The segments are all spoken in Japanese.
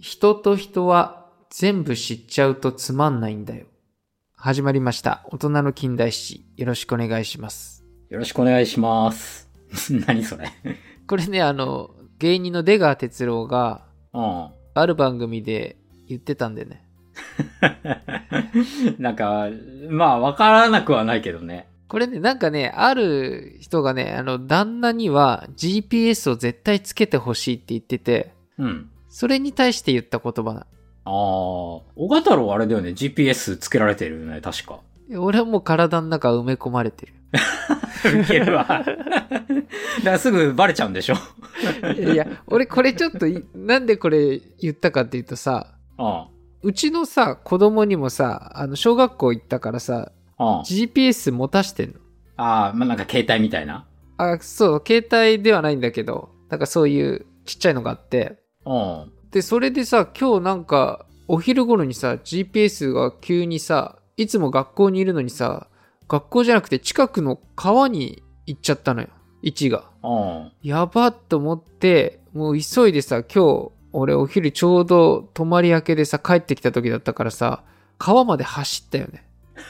人と人は全部知っちゃうとつまんないんだよ。始まりました。大人の近代史。よろしくお願いします。よろしくお願いします。何それこれね、あの、芸人の出川哲朗がうん。ある番組で言ってたんでね。なんか、まあ、わからなくはないけどね。これね、なんかね、ある人がね、あの、旦那には GPS を絶対つけてほしいって言ってて、うん。それに対して言った言葉な。ああ、小型郎あれだよね。GPS つけられてるよね、確か。俺はもう体の中埋め込まれてる。いけるわ。だからすぐバレちゃうんでしょいや俺これちょっとい、なんでこれ言ったかっていうとさ、うん。うちのさ、子供にもさ、あの、小学校行ったからさ、うん。GPS 持たしてんの。ああ、まあ、なんか携帯みたいな。あ、そう、携帯ではないんだけど、なんかそういうちっちゃいのがあって、うん。で、それでさ、今日なんか、お昼頃にさ、GPS が急にさ、いつも学校にいるのにさ、学校じゃなくて近くの川に行っちゃったのよ。位置が。うん。やばっと思って、もう急いでさ、今日、俺お昼ちょうど泊まり明けでさ、帰ってきた時だったからさ、川まで走ったよね。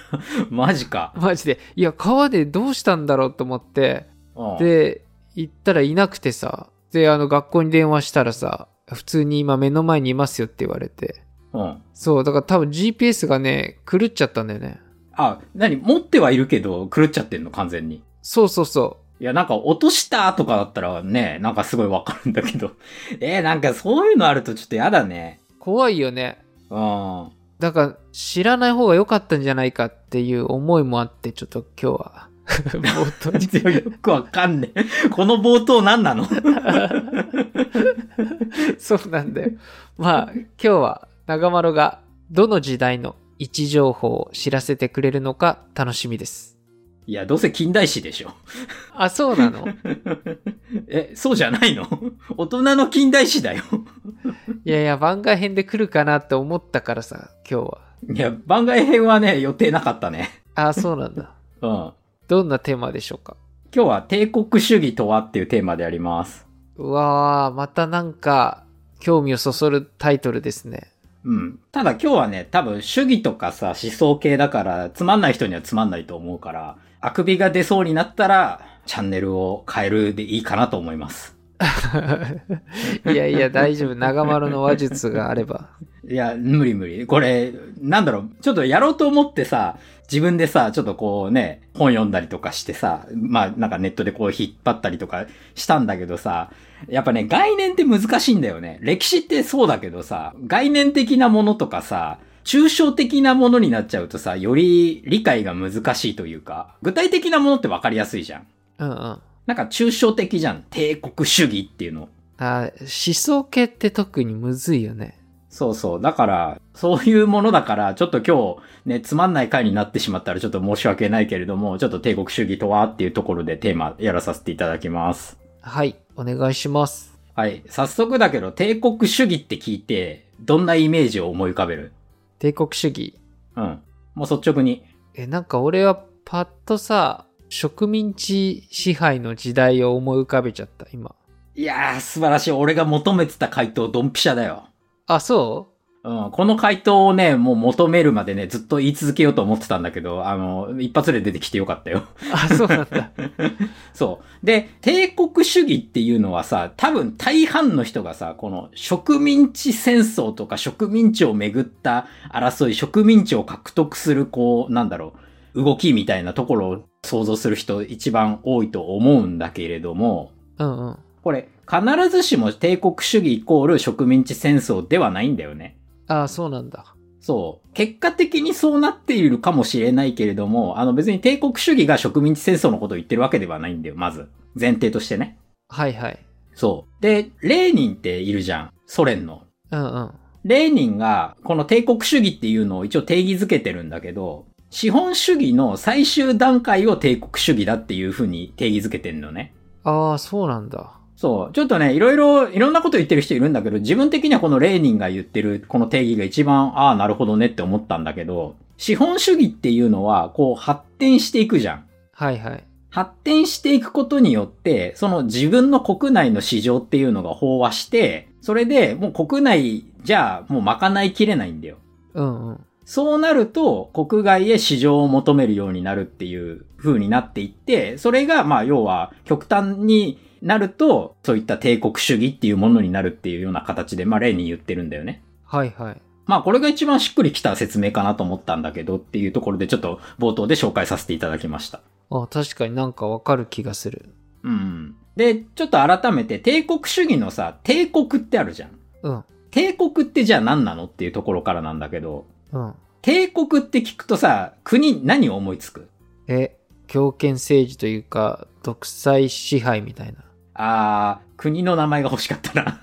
マジか。マジで。いや、川でどうしたんだろうと思って、うん。で、行ったらいなくてさ、で、あの、学校に電話したらさ、普通に今目の前にいますよって言われて。うん。そう、だから多分 GPS がね、狂っちゃったんだよね。あ、何？持ってはいるけど、狂っちゃってんの完全に。そうそうそいや、なんか落としたとかだったらね、なんかすごいわかるんだけど。えー、なんかそういうのあるとちょっとやだね。う。怖いよね。うん。だから、知らない方が良かったんじゃないかっていう思いもあって、ちょっと今日は、冒頭に。よくわかんねえ。この冒頭何なの？そうなんだよ。まあ、今日は長丸がどの時代の位置情報を知らせてくれるのか楽しみです。いや、どうせ近代史でしょ。あ、そうなの？え、そうじゃないの？大人の近代史だよ。いやいや、番外編で来るかなって思ったからさ、今日は。いや、番外編はね、予定なかったね。あ、そうなんだ。うん。どんなテーマでしょうか？今日は帝国主義とはっていうテーマでやります。うわー、またなんか、興味をそそるタイトルですね。うん。ただ今日はね、多分主義とかさ、思想系だから、つまんない人にはつまんないと思うから、あくびが出そうになったら、チャンネルを変えるでいいかなと思います。いやいや、大丈夫。長丸の話術があれば。いや、無理無理。これ、なんだろう、ちょっとやろうと思ってさ、自分でさ、ちょっとこうね、本読んだりとかしてさ、まあなんかネットでこう引っ張ったりとかしたんだけどさ、やっぱね、概念って難しいんだよね。歴史ってそうだけどさ、概念的なものとかさ、抽象的なものになっちゃうとさ、より理解が難しいというか、具体的なものってわかりやすいじゃん。うんうん。なんか抽象的じゃん。帝国主義っていうの。あ思想系って特にむずいよね。そうそう。だから、そういうものだから、ちょっと今日ね、つまんない回になってしまったらちょっと申し訳ないけれども、ちょっと帝国主義とはっていうところでテーマやらさせていただきます。はい、お願いします。はい。早速だけど、帝国主義って聞いて、どんなイメージを思い浮かべる？帝国主義。うん。もう率直に。え、なんか俺はパッとさ、植民地支配の時代を思い浮かべちゃった、今。いやー、素晴らしい。俺が求めてた回答、ドンピシャだよ。あ、そう？ん、この回答をね、もう求めるまでね、ずっと言い続けようと思ってたんだけど、あの、一発で出てきてよかったよ。うあ、そうなんだ。そう。で、帝国主義っていうのはさ、多分大半の人がさ、この植民地戦争とか植民地をめぐった争い、植民地を獲得する、こう、なんだろう、動きみたいなところを想像する人一番多いと思うんだけれども、うんうん。これ、必ずしも帝国主義イコール植民地戦争ではないんだよね。あ、そうなんだ。そう。結果的にそうなっているかもしれないけれども、あの別に帝国主義が植民地戦争のことを言ってるわけではないんだよ、まず。前提としてね。はいはい。そう。で、レーニンっているじゃん。ソ連の。うんうん。レーニンが、この帝国主義っていうのを一応定義づけてるんだけど、資本主義の最終段階を帝国主義だっていうふうに定義づけてんのね。ああ、そうなんだ。そう。ちょっとね、いろいろ、いろんなこと言ってる人いるんだけど、自分的にはこのレーニンが言ってるこの定義が一番、ああ、なるほどねって思ったんだけど、資本主義っていうのは、こう発展していくじゃん。はいはい。発展していくことによって、その自分の国内の市場っていうのが飽和して、それでもう国内じゃあもう賄いきれないんだよ。うんうん。そうなると、国外へ市場を求めるようになるっていう風になっていって、それが、まあ、要は、極端になると、そういった帝国主義っていうものになるっていうような形で、まあ、例に言ってるんだよね。はいはい。まあ、これが一番しっくりきた説明かなと思ったんだけどっていうところで、ちょっと冒頭で紹介させていただきました。あ、確かになんかわかる気がする。うん。で、ちょっと改めて、帝国主義のさ、帝国ってあるじゃん。うん。帝国ってじゃあ何なのっていうところからなんだけど、うん。帝国って聞くとさ、国何を思いつく？え、強権政治というか、独裁支配みたいな。あー、国の名前が欲しかったな。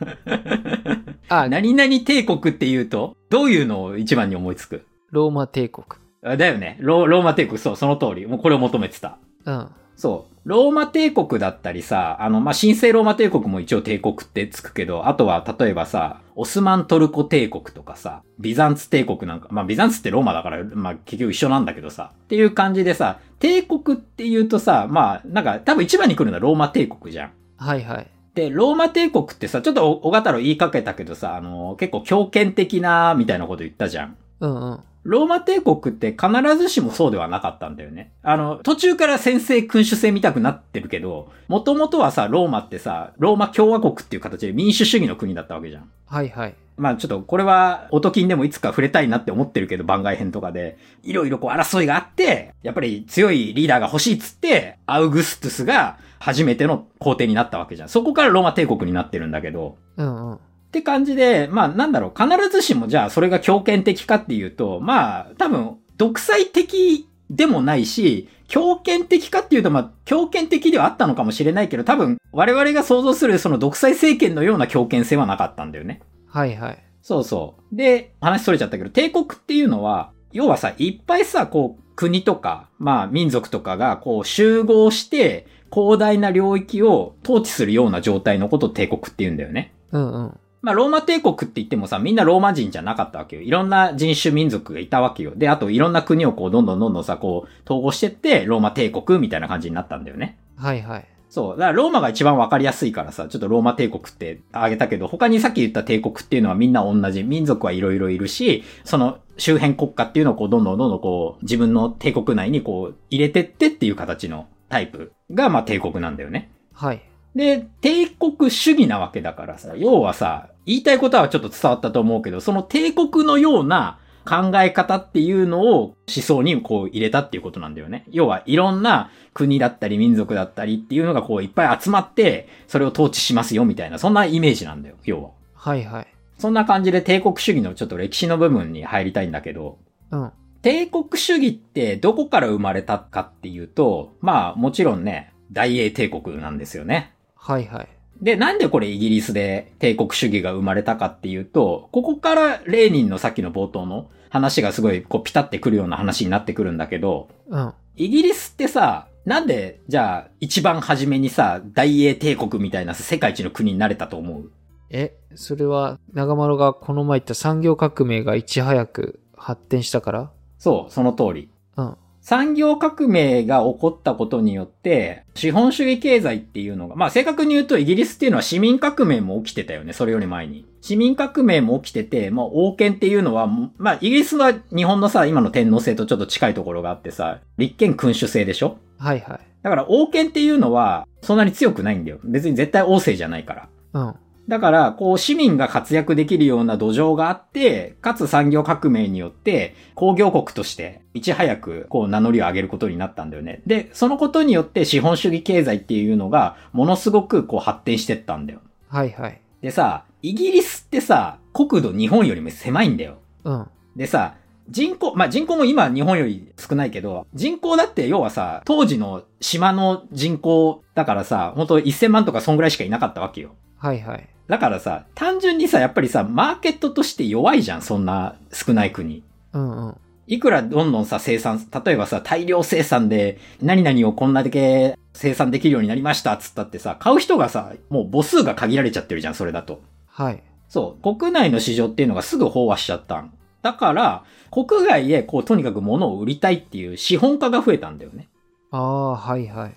あ、何々帝国って言うと、どういうのを一番に思いつく？ローマ帝国。あだよね。ロローマ帝国、そう、その通り。もうこれを求めてた。うん。そう。ローマ帝国だったりさ、あの、まあ、神聖ローマ帝国も一応帝国ってつくけど、あとは例えばさ、オスマントルコ帝国とかさ、ビザンツ帝国なんか、まあ、ビザンツってローマだから、まあ、結局一緒なんだけどさ、っていう感じでさ、帝国って言うとさ、まあ、なんか多分一番に来るのはローマ帝国じゃん。はいはい。で、ローマ帝国ってさ、ちょっとお小型郎言いかけたけどさ、あの、結構強権的な、みたいなこと言ったじゃん。うんうん。ローマ帝国って必ずしもそうではなかったんだよね。あの、途中から先制君主制見たくなってるけど、もともとはさ、ローマってさ、ローマ共和国っていう形で民主主義の国だったわけじゃん。はいはい。まあちょっとこれは、音金でもいつか触れたいなって思ってるけど、番外編とかで、いろいろこう争いがあって、やっぱり強いリーダーが欲しいっつって、アウグストゥスが初めての皇帝になったわけじゃん。そこからローマ帝国になってるんだけど、うんうん。って感じで、まあなんだろう、必ずしもじゃあそれが強権的かっていうと、まあ多分独裁的でもないし、強権的かっていうと、まあ強権的ではあったのかもしれないけど、多分我々が想像するその独裁政権のような強権性はなかったんだよね。はいはい。そうそう。で、話それちゃったけど、帝国っていうのは、要はさ、いっぱいさ、こう、国とか、まあ民族とかがこう集合して、広大な領域を統治するような状態のことを帝国って言うんだよね。うんうん。まあ、ローマ帝国って言ってもさ、みんなローマ人じゃなかったわけよ。いろんな人種民族がいたわけよ。で、あといろんな国をこう、どんどんどんどんさ、こう、統合してって、ローマ帝国みたいな感じになったんだよね。はいはい。そう。だからローマが一番わかりやすいからさ、ちょっとローマ帝国ってあげたけど、他にさっき言った帝国っていうのはみんな同じ。民族はいろいろいるし、その周辺国家っていうのをこう、どんどんどんどんこう、自分の帝国内にこう、入れてってっていう形のタイプが、まあ帝国なんだよね。はい。で、帝国主義なわけだからさ、要はさ、言いたいことはちょっと伝わったと思うけど、その帝国のような考え方っていうのを思想にこう入れたっていうことなんだよね。要はいろんな国だったり民族だったりっていうのがこういっぱい集まって、それを統治しますよみたいな、そんなイメージなんだよ、要は。はいはい。そんな感じで帝国主義のちょっと歴史の部分に入りたいんだけど、うん。帝国主義ってどこから生まれたかっていうと、まあもちろんね、大英帝国なんですよね。はいはい。で、なんでこれイギリスで帝国主義が生まれたかっていうと、ここからレーニンのさっきの冒頭の話がすごいこうピタってくるような話になってくるんだけど、うん。イギリスってさ、なんで、じゃあ、一番初めにさ、大英帝国みたいな世界一の国になれたと思う？え、それは長丸がこの前言った産業革命がいち早く発展したから？そう、その通り。うん。産業革命が起こったことによって、資本主義経済っていうのが、まあ正確に言うとイギリスっていうのは市民革命も起きてたよね、それより前に。市民革命も起きてて、まあ王権っていうのは、まあイギリスは日本のさ、今の天皇制とちょっと近いところがあってさ、立憲君主制でしょ？はいはい。だから王権っていうのは、そんなに強くないんだよ。別に絶対王政じゃないから。うん。だから、こう、市民が活躍できるような土壌があって、かつ産業革命によって、工業国として、いち早く、こう、名乗りを上げることになったんだよね。で、そのことによって、資本主義経済っていうのが、ものすごく、こう、発展してったんだよ。はいはい。でさ、イギリスってさ、国土日本よりも狭いんだよ。うん。でさ、人口、まあ、人口も今日本より少ないけど、人口だって要はさ、当時の島の人口だからさ、本当1000万とかそんぐらいしかいなかったわけよ。はいはい。だからさ、単純にさ、やっぱりさ、マーケットとして弱いじゃん、そんな少ない国。うんうん。いくらどんどんさ、生産、例えばさ、大量生産で、何々をこんなだけ生産できるようになりました、つったってさ、買う人がさ、もう母数が限られちゃってるじゃん、それだと。はい。そう、国内の市場っていうのがすぐ飽和しちゃったん。だから、国外へこう、とにかく物を売りたいっていう資本家が増えたんだよね。ああ、はいはい。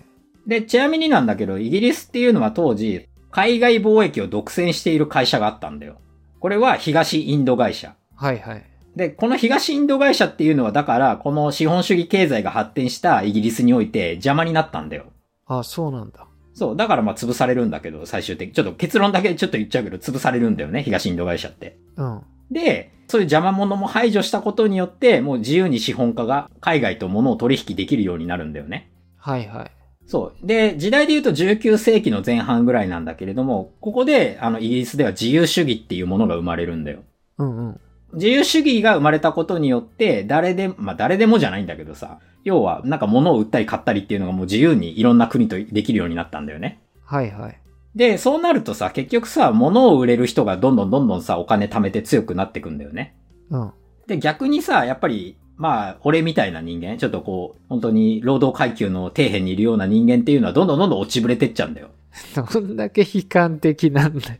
で、ちなみになんだけど、イギリスっていうのは当時、海外貿易を独占している会社があったんだよ。これは東インド会社。はいはい。で、この東インド会社っていうのはだから、この資本主義経済が発展したイギリスにおいて邪魔になったんだよ。あ、そうなんだ。そう。だからまあ潰されるんだけど、最終的に。ちょっと結論だけちょっと言っちゃうけど、潰されるんだよね、東インド会社って。うん。で、そういう邪魔者も排除したことによって、もう自由に資本家が海外と物を取引できるようになるんだよね。はいはい。そう。で、時代で言うと19世紀の前半ぐらいなんだけれども、ここで、あの、イギリスでは自由主義っていうものが生まれるんだよ。うんうん。自由主義が生まれたことによって、誰で、まあ誰でもじゃないんだけどさ、要はなんか物を売ったり買ったりっていうのがもう自由にいろんな国とできるようになったんだよね。はいはい。で、そうなるとさ、結局さ、物を売れる人がどんどんどんどんさ、お金貯めて強くなってくんだよね。うん。で、逆にさ、やっぱり、まあ、俺みたいな人間、ちょっとこう、本当に労働階級の底辺にいるような人間っていうのはどんどんどんどん落ちぶれてっちゃうんだよ。どんだけ悲観的なんだよ。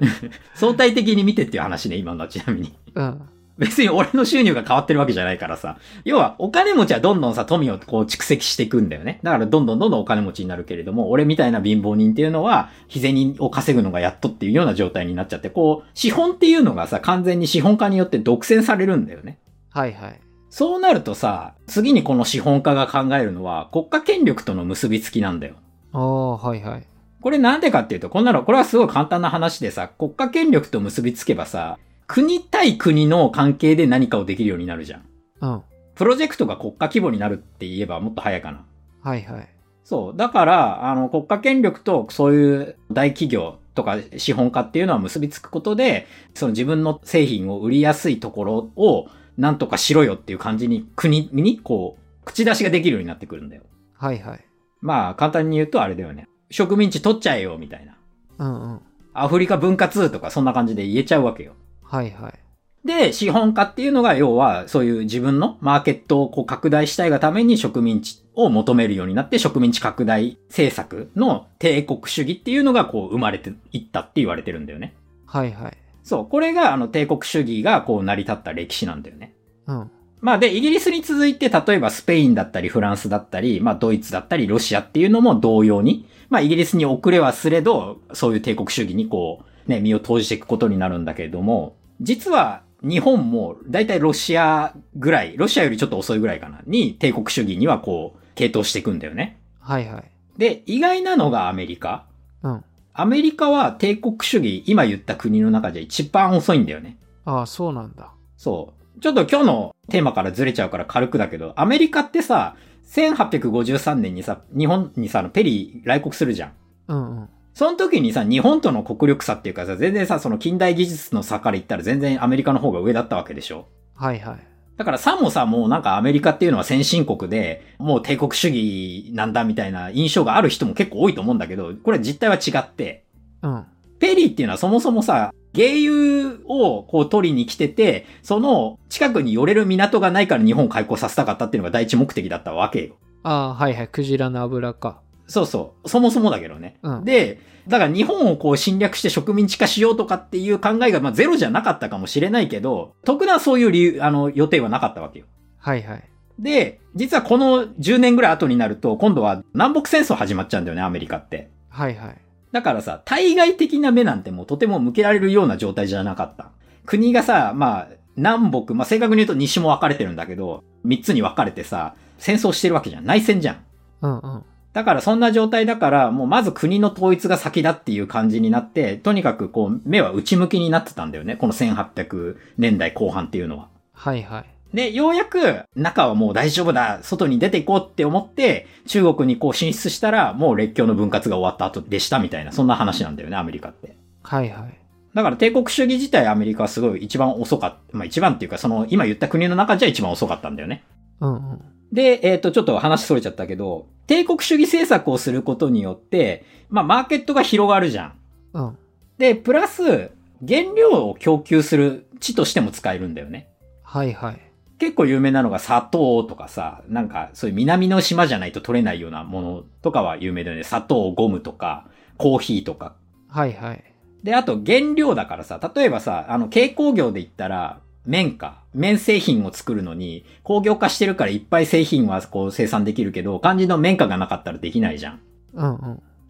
相対的に見てっていう話ね、今のはちなみに。うん。別に俺の収入が変わってるわけじゃないからさ。要は、お金持ちはどんどんさ、富をこう蓄積していくんだよね。だからどんどんどんどんお金持ちになるけれども、俺みたいな貧乏人っていうのは、日銭を稼ぐのがやっとっていうような状態になっちゃって、こう、資本っていうのがさ、完全に資本家によって独占されるんだよね。はいはい。そうなるとさ、次にこの資本家が考えるのは、国家権力との結びつきなんだよ。ああ、はいはい。これなんでかっていうと、こんなの、これはすごい簡単な話でさ、国家権力と結びつけばさ、国対国の関係で何かをできるようになるじゃん。うん。プロジェクトが国家規模になるって言えばもっと早いかな。はいはい。そう。だから、あの、国家権力とそういう大企業とか資本家っていうのは結びつくことで、その自分の製品を売りやすいところをなんとかしろよっていう感じに国にこう、口出しができるようになってくるんだよ。はいはい。まあ、簡単に言うとあれだよね。植民地取っちゃえよ、みたいな。うんうん。アフリカ分割とかそんな感じで言えちゃうわけよ。はいはい。で、資本家っていうのが要はそういう自分のマーケットをこう拡大したいがために植民地を求めるようになって植民地拡大政策の帝国主義っていうのがこう生まれていったって言われてるんだよね。はいはい。そう、これがあの帝国主義がこう成り立った歴史なんだよね。うん。まあで、イギリスに続いて例えばスペインだったりフランスだったり、まあドイツだったりロシアっていうのも同様に、まあイギリスに遅れはすれど、そういう帝国主義にこう、ね、身を投じていくことになるんだけれども、実は日本もだいたいロシアぐらい、ロシアよりちょっと遅いぐらいかな、に帝国主義にはこう、傾倒していくんだよね。はいはい。で、意外なのがアメリカ。うん。アメリカは帝国主義、今言った国の中じゃ一番遅いんだよね。ああ、そうなんだ。そう。ちょっと今日のテーマからずれちゃうから軽くだけど、アメリカってさ、1853年にさ、日本にさ、ペリー来国するじゃん。うんうん。その時にさ、日本との国力差っていうかさ、全然さ、その近代技術の差から言ったら全然アメリカの方が上だったわけでしょ。はいはい。だからさもさ、もうなんかアメリカっていうのは先進国で、もう帝国主義なんだみたいな印象がある人も結構多いと思うんだけど、これ実態は違って、うん。ペリーっていうのはそもそもさ、原油をこう取りに来てて、その近くに寄れる港がないから日本を開港させたかったっていうのが第一目的だったわけよ。ああ、はいはい。クジラの油か。そうそう。そもそもだけどね。うん。で、だから日本をこう侵略して植民地化しようとかっていう考えがまあゼロじゃなかったかもしれないけど、特段そういう理由、あの予定はなかったわけよ。はいはい。で、実はこの10年ぐらい後になると、今度は南北戦争始まっちゃうんだよね、アメリカって。はいはい。だからさ、対外的な目なんてもうとても向けられるような状態じゃなかった。国がさ、まあ、南北、まあ正確に言うと西も分かれてるんだけど、3つに分かれてさ、戦争してるわけじゃん。内戦じゃん。うんうん。だからそんな状態だから、もうまず国の統一が先だっていう感じになって、とにかくこう、目は内向きになってたんだよね。この1800年代後半っていうのは。はいはい。で、ようやく中はもう大丈夫だ、外に出ていこうって思って、中国にこう進出したら、もう列強の分割が終わった後でしたみたいな、そんな話なんだよね、アメリカって。はいはい。だから帝国主義自体アメリカはすごい一番遅かった。まあ一番っていうか、その今言った国の中じゃ一番遅かったんだよね。うんうん。で、えっ、と、ちょっと話それちゃったけど、帝国主義政策をすることによって、まあマーケットが広がるじゃん。うん。で、プラス、原料を供給する地としても使えるんだよね。はいはい。結構有名なのが砂糖とかさ、なんかそういう南の島じゃないと取れないようなものとかは有名だよね。砂糖、ゴムとか、コーヒーとか。はいはい。で、あと原料だからさ、例えばさ、あの、軽工業で言ったら、綿か。綿製品を作るのに、工業化してるからいっぱい製品はこう生産できるけど、漢字の綿花がなかったらできないじゃん。うんうん。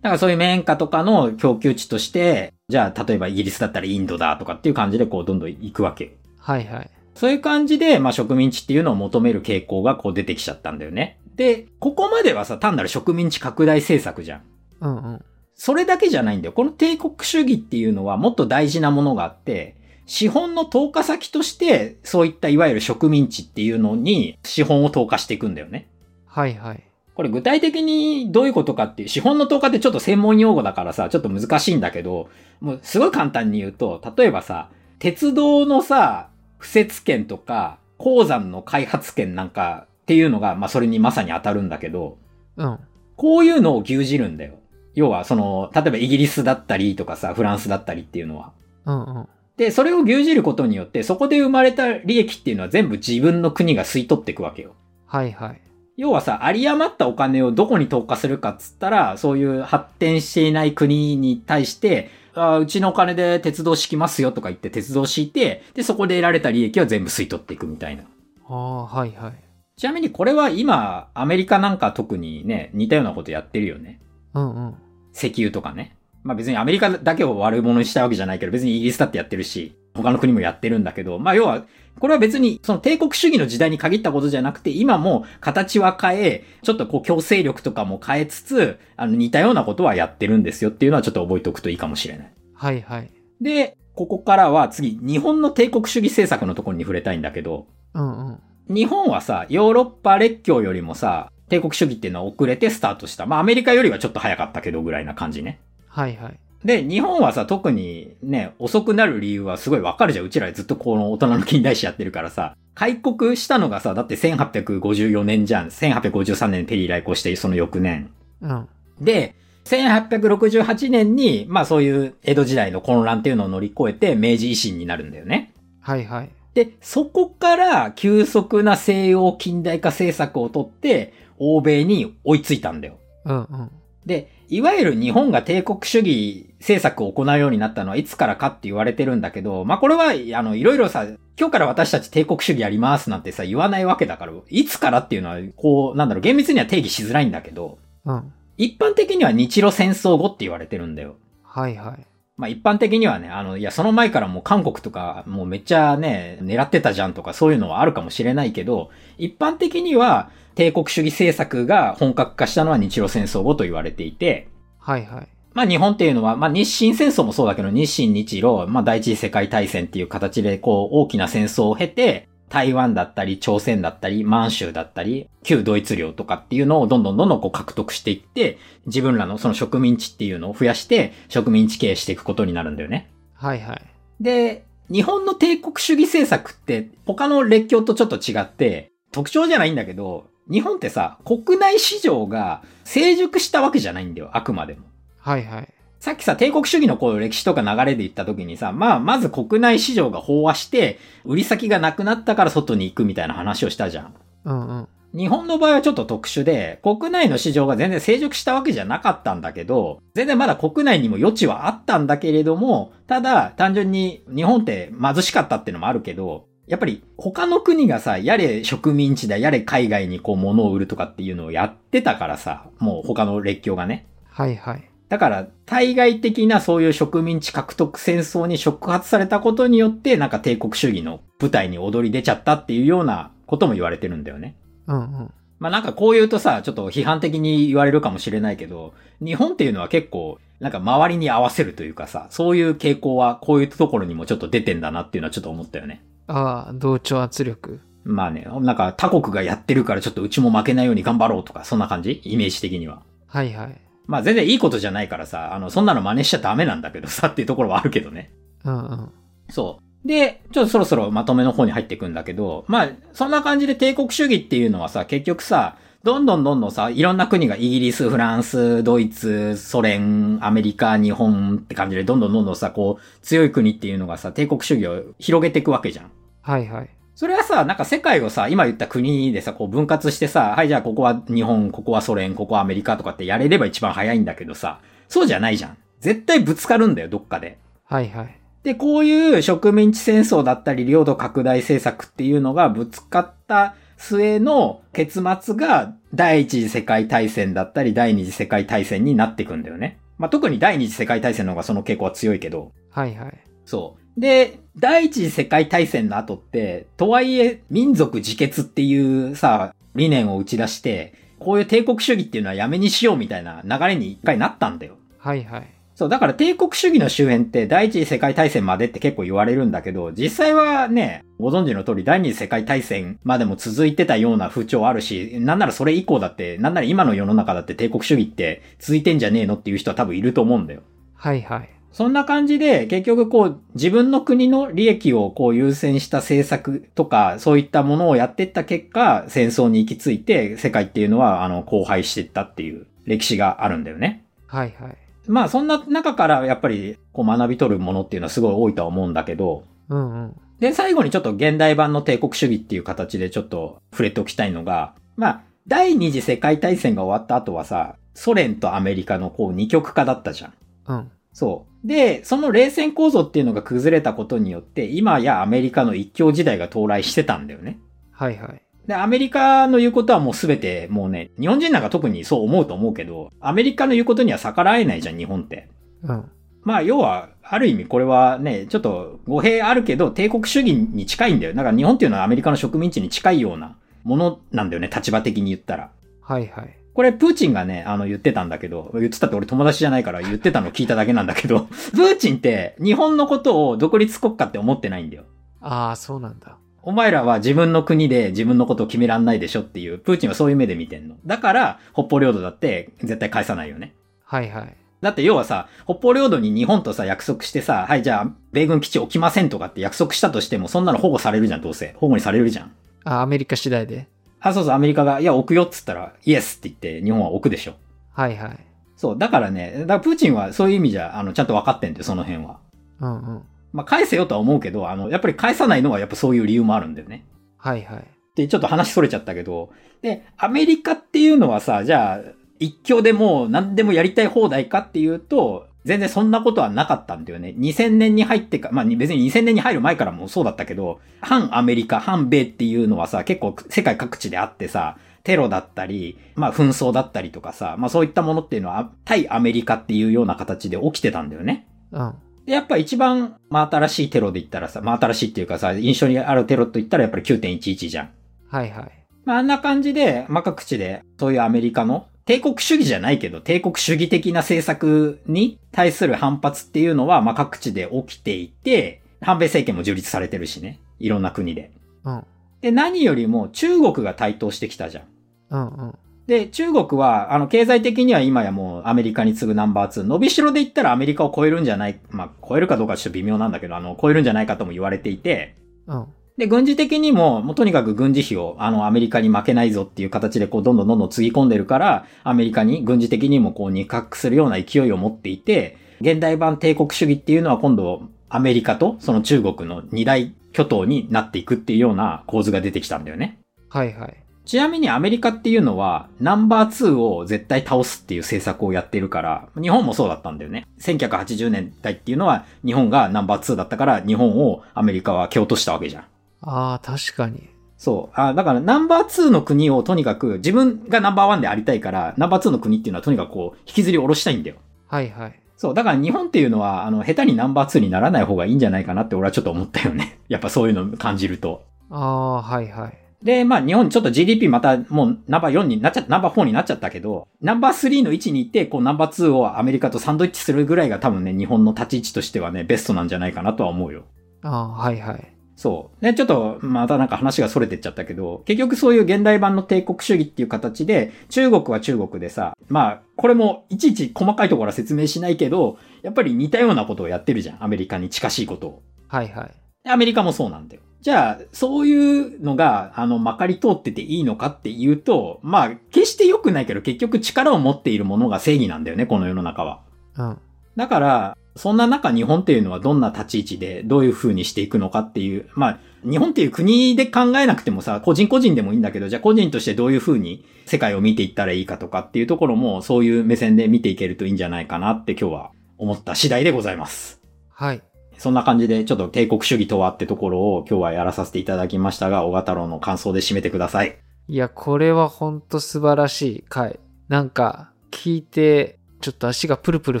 だからそういう綿花とかの供給地として、じゃあ、例えばイギリスだったらインドだとかっていう感じでこうどんどん行くわけよ。はいはい。そういう感じで、まあ植民地っていうのを求める傾向がこう出てきちゃったんだよね。で、ここまではさ、単なる植民地拡大政策じゃん。うんうん。それだけじゃないんだよ。この帝国主義っていうのはもっと大事なものがあって、資本の投下先として、そういったいわゆる植民地っていうのに資本を投下していくんだよね。はいはい。これ具体的にどういうことかっていう、資本の投下ってちょっと専門用語だからさ、ちょっと難しいんだけど、もうすごい簡単に言うと、例えばさ、鉄道のさ、敷設権とか、鉱山の開発権なんかっていうのが、まあそれにまさに当たるんだけど、うん。こういうのを牛耳るんだよ。要は、その、例えばイギリスだったりとかさ、フランスだったりっていうのは。うんうん。で、それを牛耳ることによって、そこで生まれた利益っていうのは全部自分の国が吸い取っていくわけよ。はいはい。要はさ、有り余ったお金をどこに投下するかっつったら、そういう発展していない国に対して、あーうちのお金で鉄道敷きますよとか言って鉄道敷いて、で、そこで得られた利益は全部吸い取っていくみたいな。ああ、はいはい。ちなみにこれは今、アメリカなんか特にね、似たようなことやってるよね。うんうん。石油とかね。まあ別にアメリカだけを悪者にしたわけじゃないけど、別にイギリスだってやってるし、他の国もやってるんだけど、まあ要は、これは別にその帝国主義の時代に限ったことじゃなくて、今も形は変え、ちょっとこう強制力とかも変えつつ、あの似たようなことはやってるんですよっていうのはちょっと覚えておくといいかもしれない。はいはい。で、ここからは次、日本の帝国主義政策のところに触れたいんだけど、うんうん。日本はさ、ヨーロッパ列強よりもさ、帝国主義っていうのは遅れてスタートした。まあアメリカよりはちょっと早かったけどぐらいな感じね。はいはい。で、日本はさ、特にね、遅くなる理由はすごいわかるじゃん。うちらずっとこの大人の近代史やってるからさ。開国したのがさ、だって1854年じゃん。1853年ペリー来航してその翌年。うん。で、1868年に、まあそういう江戸時代の混乱っていうのを乗り越えて明治維新になるんだよね。はいはい。で、そこから急速な西洋近代化政策をとって、欧米に追いついたんだよ。うんうん。で、いわゆる日本が帝国主義政策を行うようになったのはいつからかって言われてるんだけど、まあ、これは、あの、いろいろさ、今日から私たち帝国主義やりますなんてさ、言わないわけだから、いつからっていうのは、こう、なんだろう、厳密には定義しづらいんだけど、うん。一般的には日露戦争後って言われてるんだよ。はいはい。まあ一般的にはね、あの、いや、その前からもう韓国とか、もうめっちゃね、狙ってたじゃんとかそういうのはあるかもしれないけど、一般的には帝国主義政策が本格化したのは日露戦争後と言われていて、はいはい。まあ日本っていうのは、まあ日清戦争もそうだけど、日清日露、まあ第一次世界大戦っていう形でこう大きな戦争を経て、台湾だったり、朝鮮だったり、満州だったり、旧ドイツ領とかっていうのをどんどんどんどんこう獲得していって、自分らのその植民地っていうのを増やして、植民地経営していくことになるんだよね。はいはい。で、日本の帝国主義政策って他の列強とちょっと違って、特徴じゃないんだけど、日本ってさ、国内市場が成熟したわけじゃないんだよ、あくまでも。はいはい。さっきさ、帝国主義のこう歴史とか流れで言った時にさ、まあ、まず国内市場が飽和して、売り先がなくなったから外に行くみたいな話をしたじゃん。うんうん。日本の場合はちょっと特殊で、国内の市場が全然成熟したわけじゃなかったんだけど、全然まだ国内にも余地はあったんだけれども、ただ単純に日本って貧しかったっていうのもあるけど、やっぱり他の国がさ、やれ植民地だ、やれ海外にこう物を売るとかっていうのをやってたからさ、もう他の列強がね。はいはい。だから、対外的なそういう植民地獲得戦争に触発されたことによって、なんか帝国主義の舞台に踊り出ちゃったっていうようなことも言われてるんだよね。うんうん。まあなんかこう言うとさ、ちょっと批判的に言われるかもしれないけど、日本っていうのは結構、なんか周りに合わせるというかさ、そういう傾向はこういうところにもちょっと出てんだなっていうのはちょっと思ったよね。ああ、同調圧力。まあね、なんか他国がやってるからちょっとうちも負けないように頑張ろうとか、そんな感じ？イメージ的には。はいはい。まあ全然いいことじゃないからさ、あの、そんなの真似しちゃダメなんだけどさっていうところはあるけどね。うんうん。そう。で、ちょっとそろそろまとめの方に入っていくんだけど、まあ、そんな感じで帝国主義っていうのはさ、結局さ、どんどんどんどんさ、いろんな国がイギリス、フランス、ドイツ、ソ連、アメリカ、日本って感じでどんどんどんどんさ、こう、強い国っていうのがさ、帝国主義を広げていくわけじゃん。はいはい。それはさ、なんか世界をさ、今言った国でさ、こう分割してさ、はい、じゃあここは日本、ここはソ連、ここはアメリカとかってやれれば一番早いんだけどさ、そうじゃないじゃん。絶対ぶつかるんだよ、どっかで。はいはい。で、こういう植民地戦争だったり、領土拡大政策っていうのがぶつかった末の結末が第一次世界大戦だったり、第二次世界大戦になっていくんだよね。まあ、特に第二次世界大戦の方がその傾向は強いけど、はいはい。そう。で、第一次世界大戦の後って、とはいえ民族自決っていうさ、理念を打ち出して、こういう帝国主義っていうのはやめにしようみたいな流れに一回なったんだよ。はいはい。そう、だから帝国主義の周辺って第一次世界大戦までって結構言われるんだけど、実際はね、ご存知の通り第二次世界大戦までも続いてたような風潮あるし、なんならそれ以降だって、なんなら今の世の中だって帝国主義って続いてんじゃねえのっていう人は多分いると思うんだよ。はいはい。そんな感じで、結局こう、自分の国の利益をこう優先した政策とか、そういったものをやっていった結果、戦争に行き着いて、世界っていうのは、あの、荒廃していったっていう歴史があるんだよね。はいはい。まあ、そんな中から、やっぱり、こう、学び取るものっていうのはすごい多いとは思うんだけど、うんうん。で、最後にちょっと現代版の帝国主義っていう形でちょっと触れておきたいのが、まあ、第二次世界大戦が終わった後はさ、ソ連とアメリカのこう二極化だったじゃん。うん。そう。で、その冷戦構造っていうのが崩れたことによって、今やアメリカの一強時代が到来してたんだよね。はいはい。で、アメリカの言うことはもうすべてもうね、日本人なんか特にそう思うと思うけど、アメリカの言うことには逆らえないじゃん、日本って。うん。まあ、要は、ある意味これはね、ちょっと語弊あるけど、帝国主義に近いんだよ。だから日本っていうのはアメリカの植民地に近いようなものなんだよね、立場的に言ったら。はいはい。これ、プーチンがね、あの、言ってたんだけど、言ってたって俺友達じゃないから言ってたの聞いただけなんだけど、プーチンって日本のことを独立国家って思ってないんだよ。ああ、そうなんだ。お前らは自分の国で自分のことを決めらんないでしょっていう、プーチンはそういう目で見てんの。だから、北方領土だって絶対返さないよね。はいはい。だって要はさ、北方領土に日本とさ、約束してさ、はい、じゃあ、米軍基地置きませんとかって約束したとしても、そんなの保護されるじゃん、どうせ。保護にされるじゃん。あ、アメリカ次第で。あ、そうそう、アメリカが、いや、置くよっつったら、イエスって言って、日本は置くでしょ。はいはい。そう、だからね、だからプーチンはそういう意味じゃ、あの、ちゃんと分かってんだよ、その辺は。うんうん。まあ、返せよとは思うけど、あの、やっぱり返さないのはやっぱそういう理由もあるんだよね。はいはい。で、ちょっと話それちゃったけど、で、アメリカっていうのはさ、じゃあ、一強でもう何でもやりたい放題かっていうと、全然そんなことはなかったんだよね。2000年に入ってか、まあ別に2000年に入る前からもそうだったけど、反アメリカ、反米っていうのはさ、結構世界各地であってさ、テロだったり、まあ紛争だったりとかさ、まあそういったものっていうのは対アメリカっていうような形で起きてたんだよね。うん。で、やっぱ一番、まあ新しいテロで言ったらさ、まあ新しいっていうかさ、印象にあるテロと言ったらやっぱり9.11じゃん。はいはい。まあ、あんな感じで、まあ、各地で、そういうアメリカの、帝国主義じゃないけど、帝国主義的な政策に対する反発っていうのは、まあ、各地で起きていて、反米政権も樹立されてるしね。いろんな国で。うん。で、何よりも中国が台頭してきたじゃん。うんうん。で、中国は、あの、経済的には今やもうアメリカに次ぐナンバー2。伸びしろで言ったらアメリカを超えるんじゃない、まあ、超えるかどうかちょっと微妙なんだけど、あの、超えるんじゃないかとも言われていて、うん。で、軍事的にも、もうとにかく軍事費を、あの、アメリカに負けないぞっていう形で、こう、どんどんどんどんつぎ込んでるから、アメリカに軍事的にもこう、肉薄するような勢いを持っていて、現代版帝国主義っていうのは今度、アメリカとその中国の二大巨頭になっていくっていうような構図が出てきたんだよね。はいはい。ちなみにアメリカっていうのは、ナンバー2を絶対倒すっていう政策をやってるから、日本もそうだったんだよね。1980年代っていうのは、日本がナンバー2だったから、日本をアメリカは蹴落としたわけじゃん。ああ、確かに。そう。あだからナンバー2の国をとにかく自分がナンバーワンでありたいから、ナンバー2の国っていうのはとにかくこう、引きずり下ろしたいんだよ。はいはい。そう。だから日本っていうのは、あの、下手にナンバー2にならない方がいいんじゃないかなって俺はちょっと思ったよね。やっぱそういうの感じると。ああ、はいはい。で、まあ日本ちょっと GDP またもうナンバー4になっちゃった、ナンバー4になっちゃったけど、ナンバー3の位置に行って、こうナンバー2をアメリカとサンドイッチするぐらいが多分ね、日本の立ち位置としてはね、ベストなんじゃないかなとは思うよ。ああ、はいはい。そう。で、ちょっと、またなんか話が逸れてっちゃったけど、結局そういう現代版の帝国主義っていう形で、中国は中国でさ、まあ、これもいちいち細かいところは説明しないけど、やっぱり似たようなことをやってるじゃん。アメリカに近しいことを。はいはい。でアメリカもそうなんだよ。じゃあ、そういうのが、あの、まかり通ってていいのかっていうと、まあ、決して良くないけど、結局力を持っているものが正義なんだよね、この世の中は。うん。だから、そんな中日本っていうのはどんな立ち位置でどういう風にしていくのかっていう、まあ、日本っていう国で考えなくてもさ、個人個人でもいいんだけど、じゃあ個人としてどういう風に世界を見ていったらいいかとかっていうところも、そういう目線で見ていけるといいんじゃないかなって今日は思った次第でございます。はい。そんな感じで、ちょっと帝国主義とはってところを今日はやらさせていただきましたが、小賀太郎の感想で締めてください。いや、これはほんと素晴らしい回。なんか、聞いてちょっと足がプルプル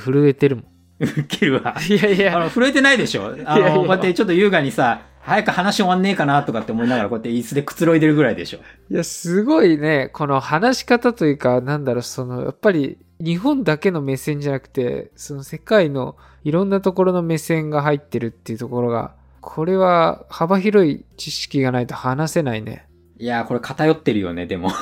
震えてるもん。ウケるわ。いやいや、あの、震えてないでしょ？あの、いやいやこうやってちょっと優雅にさ、早く話終わんねえかなとかって思いながらこうやって椅子でくつろいでるぐらいでしょ。いや、すごいね、この話し方というか、なんだろう、その、やっぱり、日本だけの目線じゃなくて、その世界のいろんなところの目線が入ってるっていうところが、これは幅広い知識がないと話せないね。いやー、これ偏ってるよね、でも。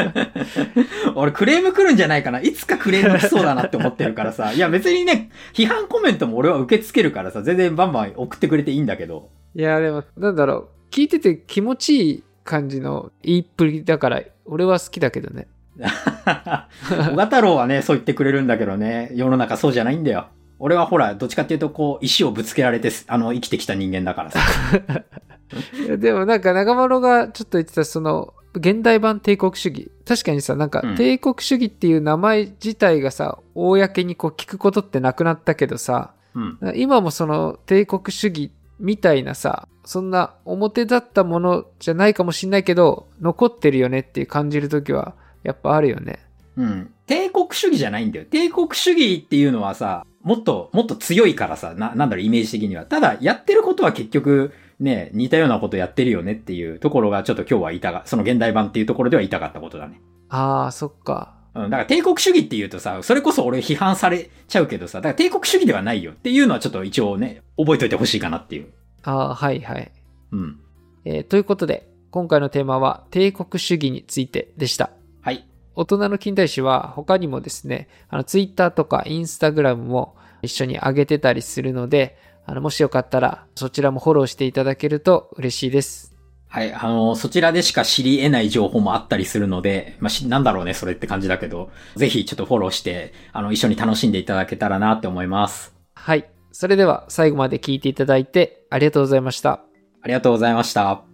俺クレーム来るんじゃないかな。いつかクレーム来そうだなって思ってるからさ。いや、別にね、批判コメントも俺は受け付けるからさ、全然バンバン送ってくれていいんだけど。いや、でも、なんだろう、聞いてて気持ちいい感じの言いっぷりだから、俺は好きだけどね。小賀太郎はね、そう言ってくれるんだけどね、世の中そうじゃないんだよ。俺はほら、どっちかっていうと、こう、石をぶつけられて、あの、生きてきた人間だからさ。でもなんか長丸がちょっと言ってたその現代版帝国主義確かにさなんかうん帝国主義っていう名前自体がさ、公にこう聞くことってなくなったけどさうん。今もその帝国主義みたいなさそんな表だったものじゃないかもしんないけど残ってるよねっていう感じる時はやっぱあるよねうん。帝国主義じゃないんだよ。帝国主義っていうのはさ、もっと、もっと強いからさ、な、なんだろう、イメージ的には。ただ、やってることは結局、ね、似たようなことやってるよねっていうところがちょっと今日は言いたが、その現代版っていうところでは言いたかったことだね。ああそっかうん、だから帝国主義って言うとさ、それこそ俺批判されちゃうけどさ、だから帝国主義ではないよっていうのはちょっと一応ね、覚えといてほしいかなっていう。ああはいはい、うん。えーということで今回のテーマは帝国主義についてでしたはい。大人の近代史は他にもですね、あの、ツイッターとかインスタグラムも一緒に上げてたりするので、あの、もしよかったらそちらもフォローしていただけると嬉しいです。はい。あの、そちらでしか知り得ない情報もあったりするので、まあ、し、なんだろうね、それって感じだけど、ぜひちょっとフォローして、あの、一緒に楽しんでいただけたらなって思います。はい。それでは最後まで聞いていただいてありがとうございました。ありがとうございました。